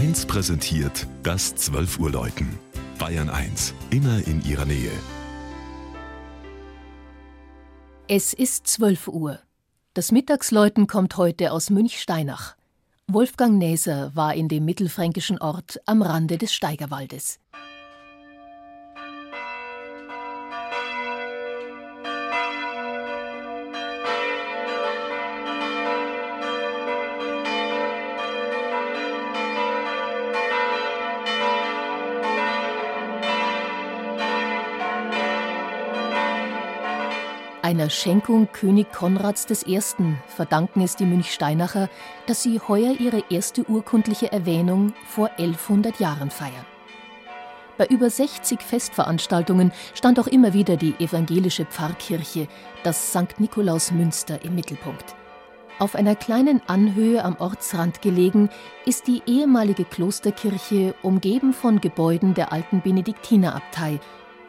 1 präsentiert das 12 Uhr Läuten. Bayern 1, immer in ihrer Nähe. Es ist 12 Uhr. Das Mittagsläuten kommt heute aus Münchsteinach. Wolfgang Näser war in dem mittelfränkischen Ort am Rande des Steigerwaldes. Einer Schenkung König Konrads I. verdanken es die Münchsteinacher, dass sie heuer ihre erste urkundliche Erwähnung vor 1100 Jahren feiern. Bei über 60 Festveranstaltungen stand auch immer wieder die evangelische Pfarrkirche, das St. Nikolaus Münster, im Mittelpunkt. Auf einer kleinen Anhöhe am Ortsrand gelegen ist die ehemalige Klosterkirche, umgeben von Gebäuden der alten Benediktinerabtei,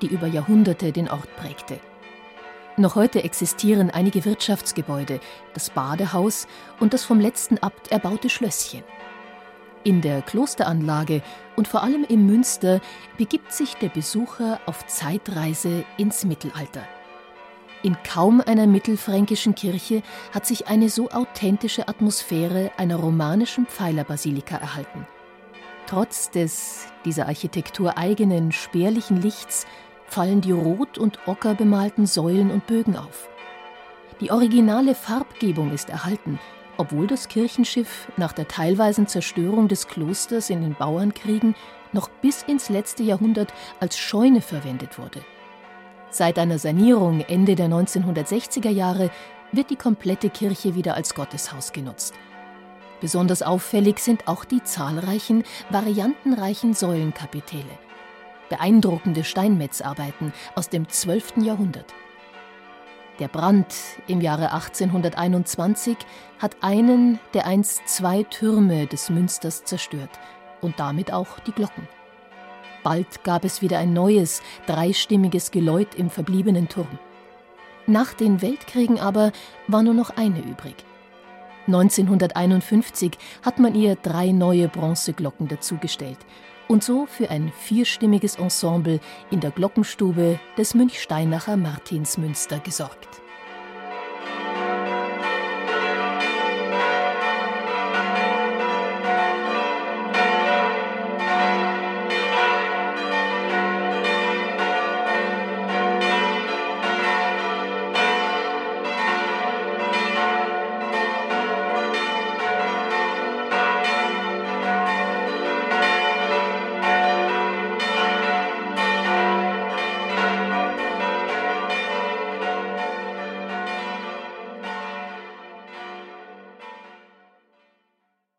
die über Jahrhunderte den Ort prägte. Noch heute existieren einige Wirtschaftsgebäude, das Badehaus und das vom letzten Abt erbaute Schlösschen. In der Klosteranlage und vor allem im Münster begibt sich der Besucher auf Zeitreise ins Mittelalter. In kaum einer mittelfränkischen Kirche hat sich eine so authentische Atmosphäre einer romanischen Pfeilerbasilika erhalten. Trotz des dieser Architektur eigenen spärlichen Lichts fallen die rot und ocker bemalten Säulen und Bögen auf. Die originale Farbgebung ist erhalten, obwohl das Kirchenschiff nach der teilweisen Zerstörung des Klosters in den Bauernkriegen noch bis ins letzte Jahrhundert als Scheune verwendet wurde. Seit einer Sanierung Ende der 1960er Jahre wird die komplette Kirche wieder als Gotteshaus genutzt. Besonders auffällig sind auch die zahlreichen, variantenreichen Säulenkapitelle – beeindruckende Steinmetzarbeiten aus dem 12. Jahrhundert. Der Brand im Jahre 1821 hat einen der einst zwei Türme des Münsters zerstört und damit auch die Glocken. Bald gab es wieder ein neues, dreistimmiges Geläut im verbliebenen Turm. Nach den Weltkriegen aber war nur noch eine übrig. 1951 hat man ihr drei neue Bronzeglocken dazugestellt und so für ein vierstimmiges Ensemble in der Glockenstube des Münchsteinacher Martinsmünster gesorgt.